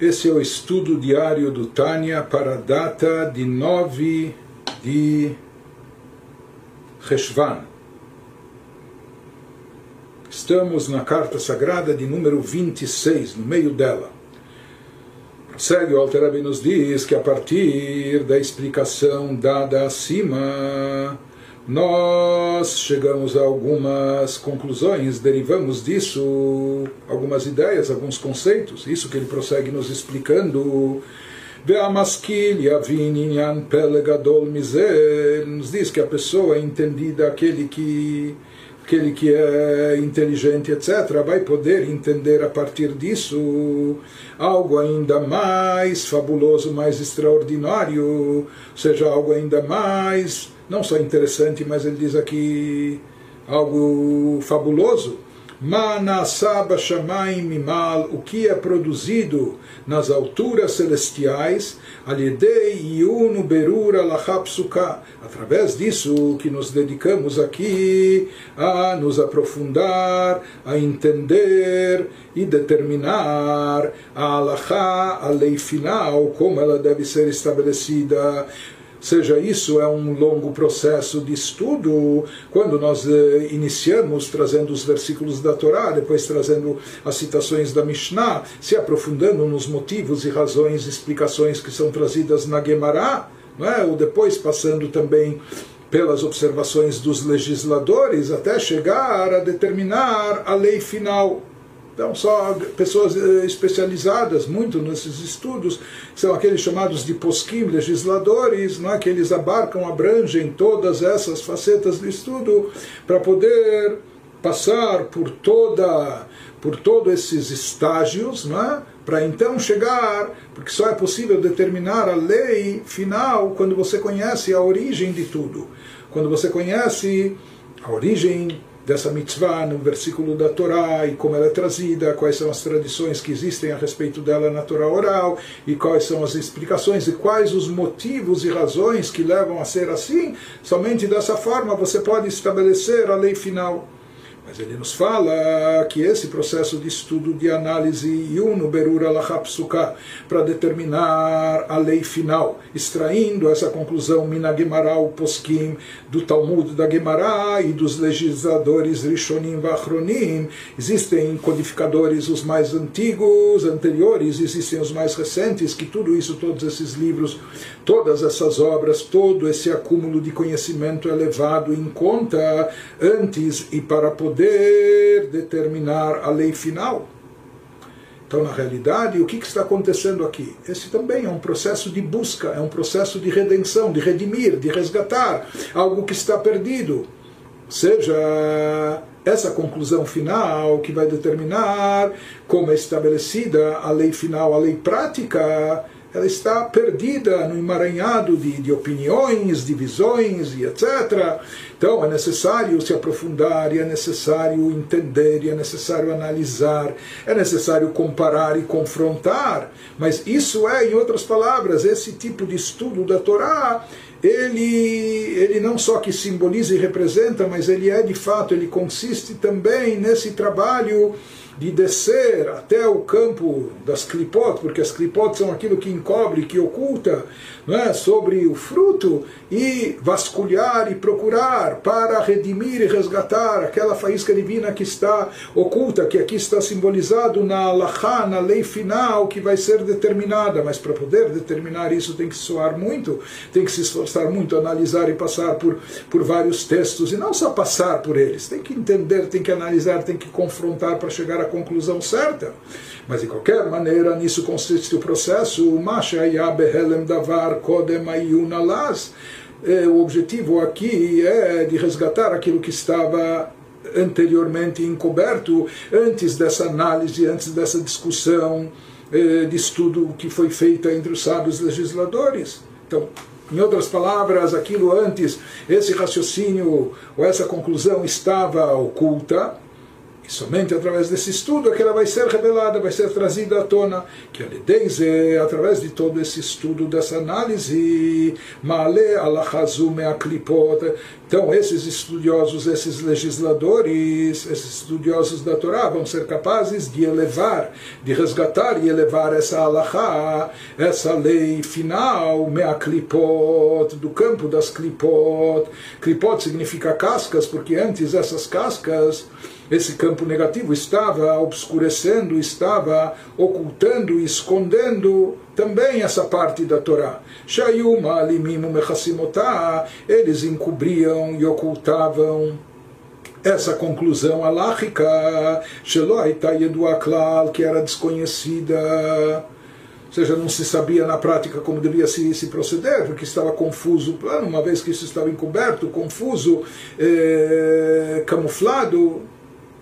Esse é o estudo diário do Tânia para a data de 9 de Reshvan. Estamos na carta sagrada de número 26, no meio dela. Segue o nos diz que a partir da explicação dada acima, nós chegamos a algumas conclusões, derivamos disso algumas ideias, alguns conceitos, isso que ele prossegue nos explicando. Nos diz que a pessoa é entendida, aquele que aquele que é inteligente, etc., vai poder entender a partir disso algo ainda mais fabuloso, mais extraordinário, ou seja, algo ainda mais, não só interessante, mas ele diz aqui algo fabuloso Manasaba Shamaim Mimal, o que é produzido nas alturas celestiais, Alidei Yunu Berura Lachapsuka, através disso que nos dedicamos aqui a nos aprofundar, a entender e determinar a Alachá, a lei final, como ela deve ser estabelecida. Seja isso é um longo processo de estudo, quando nós eh, iniciamos trazendo os versículos da Torá, depois trazendo as citações da Mishnah, se aprofundando nos motivos e razões explicações que são trazidas na Gemara, é? ou depois passando também pelas observações dos legisladores até chegar a determinar a lei final. Então, só pessoas eh, especializadas muito nesses estudos, são aqueles chamados de posquim, legisladores, não é? que eles abarcam, abrangem todas essas facetas do estudo para poder passar por toda por todos esses estágios, não é? Para então chegar, porque só é possível determinar a lei final quando você conhece a origem de tudo. Quando você conhece a origem dessa mitzvah no versículo da Torá e como ela é trazida, quais são as tradições que existem a respeito dela na Torá oral e quais são as explicações e quais os motivos e razões que levam a ser assim, somente dessa forma você pode estabelecer a lei final. Mas ele nos fala que esse processo de estudo, de análise, para determinar a lei final, extraindo essa conclusão minagemara poskim, do Talmud da Gemara e dos legisladores Rishonim Vachronim, existem codificadores os mais antigos, anteriores, existem os mais recentes, que tudo isso, todos esses livros, todas essas obras, todo esse acúmulo de conhecimento é levado em conta antes e para poder poder determinar a lei final. Então, na realidade, o que, está acontecendo aqui? Esse também é um processo de busca, é um processo de redenção, de redimir, de resgatar algo que está perdido. Seja essa conclusão final que vai determinar como é estabelecida a lei final, a lei prática, ela está perdida no emaranhado de, de opiniões, divisões e etc. Então é necessário se aprofundar, é necessário entender, é necessário analisar, é necessário comparar e confrontar. Mas isso é, em outras palavras, esse tipo de estudo da Torá ele, ele não só que simboliza e representa, mas ele é de fato, ele consiste também nesse trabalho de descer até o campo das clipot, porque as clipot são aquilo que encobre, que oculta não é, sobre o fruto, e vasculhar e procurar para redimir e resgatar aquela faísca divina que está oculta, que aqui está simbolizado na alahá, na lei final que vai ser determinada. Mas para poder determinar isso tem que soar muito, tem que se esforçar muito, analisar e passar por, por vários textos, e não só passar por eles, tem que entender, tem que analisar, tem que confrontar para chegar à conclusão certa. Mas de qualquer maneira, nisso consiste o processo. davar kodem é, O objetivo aqui é de resgatar aquilo que estava anteriormente encoberto, antes dessa análise, antes dessa discussão é, de estudo que foi feita entre os sábios legisladores. Então, em outras palavras, aquilo antes, esse raciocínio ou essa conclusão estava oculta, E somente através desse estudo é que ela vai ser revelada, vai ser trazida à tona. Que é através de todo esse estudo, dessa análise, Male alachazume aklipot. Então, esses estudiosos, esses legisladores, esses estudiosos da Torá vão ser capazes de elevar, de resgatar e elevar essa alahá, essa lei final, meaklipot, do campo das klipot. Klipot significa cascas, porque antes essas cascas esse campo negativo estava obscurecendo, estava ocultando, escondendo também essa parte da Torá. Shayuma alimimu mechassimotá, eles encobriam e ocultavam essa conclusão aláhica, que era desconhecida ou seja, não se sabia na prática como devia se, se proceder, porque estava confuso o plano, uma vez que isso estava encoberto, confuso, eh, camuflado,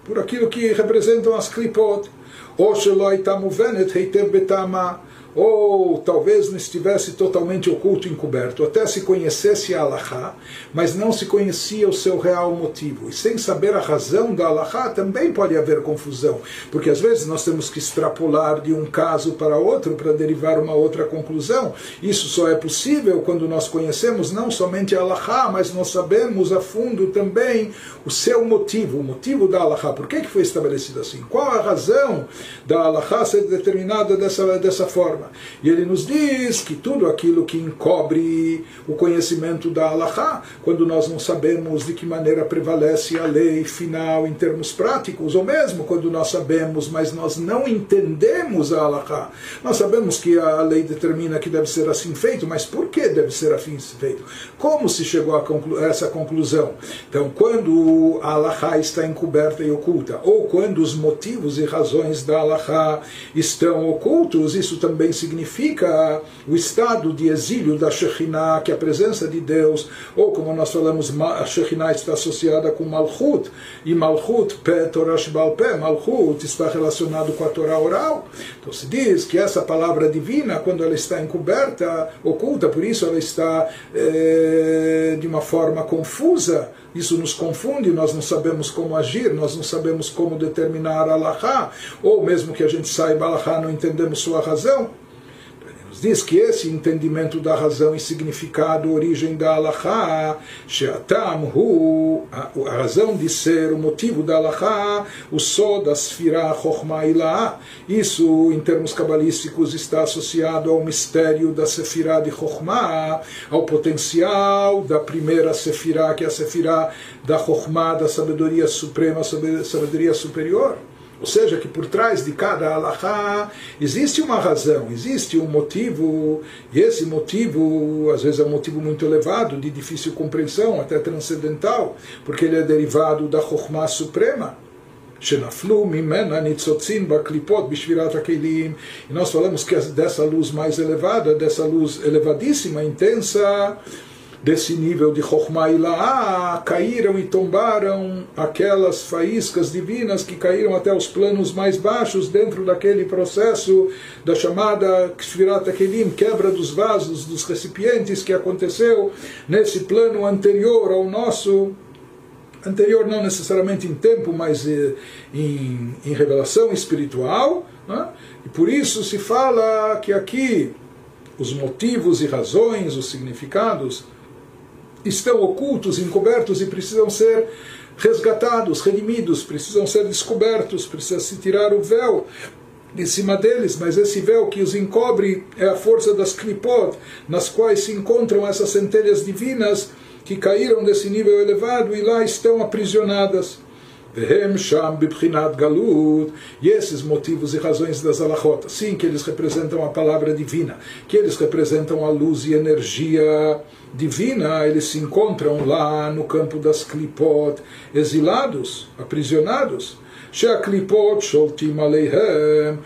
por aquilo que representam as klipot. Ou shelo aitamuvenet heitem betama, ou talvez não estivesse totalmente oculto e encoberto, até se conhecesse a Allahá, mas não se conhecia o seu real motivo. E sem saber a razão da Allahá também pode haver confusão, porque às vezes nós temos que extrapolar de um caso para outro para derivar uma outra conclusão. Isso só é possível quando nós conhecemos não somente a Allahá, mas nós sabemos a fundo também o seu motivo, o motivo da Allahá. Por que, que foi estabelecido assim? Qual a razão da Allahá ser determinada dessa, dessa forma? E ele nos diz que tudo aquilo que encobre o conhecimento da Allahá, quando nós não sabemos de que maneira prevalece a lei final em termos práticos, ou mesmo quando nós sabemos, mas nós não entendemos a Allahá. Nós sabemos que a lei determina que deve ser assim feito, mas por que deve ser assim feito? Como se chegou a, conclu essa conclusão? Então, quando a Allahá está encoberta e oculta, ou quando os motivos e razões da Allahá estão ocultos, isso também significa o estado de exílio da Shekhinah, que é a presença de Deus, ou como nós falamos, a Shekhinah está associada com Malchut, e Malchut, Pé, Torah Shbal Pé, Malchut está relacionado com a Torá oral. Então se diz que essa palavra divina, quando ela está encoberta, oculta, por isso ela está é, de uma forma confusa, isso nos confunde, nós não sabemos como agir, nós não sabemos como determinar a ou mesmo que a gente saiba a não entendemos sua razão diz que esse entendimento da razão e significado, origem da Allahá, a razão de ser, o motivo da Allahá, o Sod, da Sfirah, Chokhmah Ilaha, isso em termos cabalísticos está associado ao mistério da Sefirah de Chokhmah, ao potencial da primeira Sefirah, que é a Sefirah da Chokhmah, da sabedoria suprema, sabedoria superior. Ou seja, que por trás de cada alahá existe uma razão, existe um motivo, e esse motivo, às vezes é um motivo muito elevado, de difícil compreensão, até transcendental, porque ele é derivado da Chokhmah Suprema. שנפלו ממנה ניצוצים בקליפות בשבירת הכלים. E nós falamos que dessa luz mais elevada, dessa luz elevadíssima, intensa, desse nível de Chokhmah Ilaah, caíram e tombaram aquelas faíscas divinas que caíram até os planos mais baixos dentro daquele processo da chamada Kfirat Kelim, quebra dos vasos, dos recipientes que aconteceu nesse plano anterior ao nosso anterior não necessariamente em tempo, mas eh, em, em revelação espiritual, né? e por isso se fala que aqui os motivos e razões, os significados estão ocultos, encobertos e precisam ser resgatados, redimidos, precisam ser descobertos, precisa se tirar o véu de cima deles, mas esse véu que os encobre é a força das klipot, nas quais se encontram essas centelhas divinas que caíram desse nível elevado e lá estão aprisionadas. E esses motivos e razões das alahot, sim, que eles representam a palavra divina, que eles representam a luz e energia divina, eles se encontram lá no campo das klipot, exilados, aprisionados. Sheaklipot sholtim aleihem,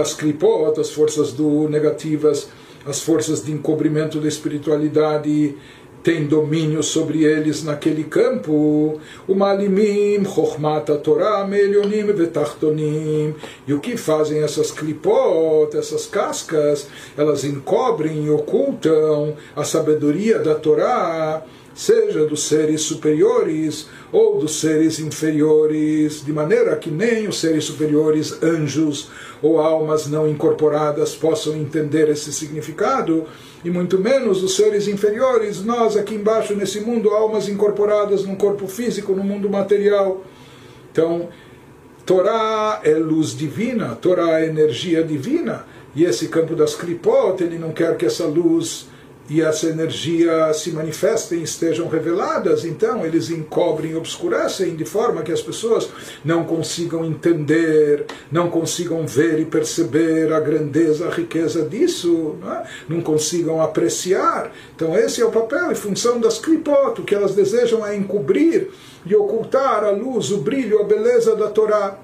as klipot, as forças do negativas, as forças de encobrimento da espiritualidade, tem domínio sobre eles naquele campo. O malimim, chokhmat Torah, melionim vetachtonim. E o que fazem essas klipot, essas cascas? Elas encobrem e ocultam a sabedoria da Torá seja dos seres superiores ou dos seres inferiores, de maneira que nem os seres superiores, anjos ou almas não incorporadas possam entender esse significado, e muito menos os seres inferiores, nós aqui embaixo nesse mundo, almas incorporadas num corpo físico, no mundo material. Então, Torá é luz divina, Torá é energia divina, e esse campo das Klipot, ele não quer que essa luz e essa energia se manifestem, estejam reveladas, então eles encobrem, obscurecem, de forma que as pessoas não consigam entender, não consigam ver e perceber a grandeza, a riqueza disso, não, é? não consigam apreciar. Então esse é o papel e função das Klipot, o que elas desejam é encobrir e ocultar a luz, o brilho, a beleza da Torá.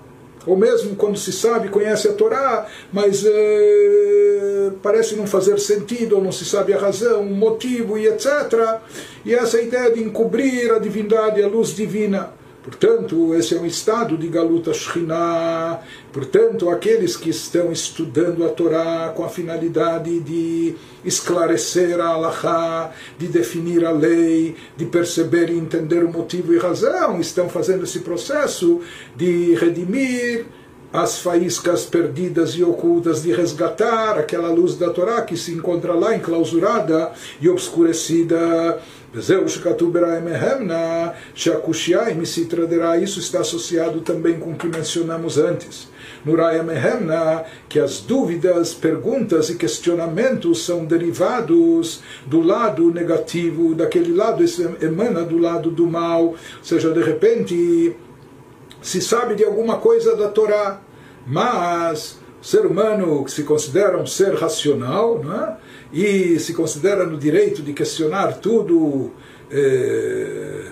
Ou mesmo quando se sabe, conhece a Torá, mas é, parece não fazer sentido, ou não se sabe a razão, o motivo e etc. E essa ideia de encobrir a divindade, a luz divina. Portanto, esse é um estado de Galuta Shekhinah. Portanto, aqueles que estão estudando a Torá com a finalidade de esclarecer a Allahá, de definir a lei, de perceber e entender o motivo e razão, estão fazendo esse processo de redimir as faíscas perdidas e ocultas, de resgatar aquela luz da Torá que se encontra lá enclausurada e obscurecida וזהו שכתוב בראי מהמנה, שהקושייה אם se traderá, isso está associado também com o que mencionamos antes. No Raya Mehemna, que as dúvidas, perguntas e questionamentos são derivados do lado negativo, daquele lado, isso emana do lado do mal, ou seja, de repente se sabe de alguma coisa da Torá, mas o ser humano que se considera um ser racional, não é? E se considera no direito de questionar tudo é,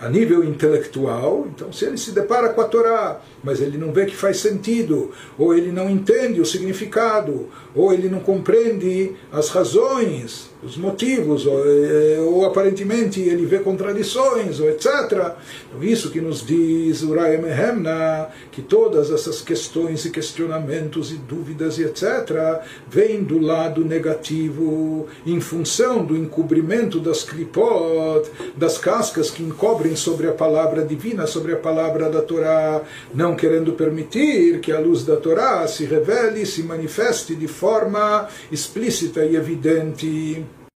a nível intelectual, então se ele se depara com a Torá, mas ele não vê que faz sentido, ou ele não entende o significado, ou ele não compreende as razões, os motivos, ou, eh, ou aparentemente ele vê contradições, ou etc. Então, isso que nos diz Uriah Mehemna, que todas essas questões e questionamentos e dúvidas e etc. vêm do lado negativo, em função do encobrimento das klipot, das cascas que encobrem sobre a palavra divina, sobre a palavra da Torá, não querendo permitir que a luz da Torá se revele, se manifeste de forma explícita e evidente.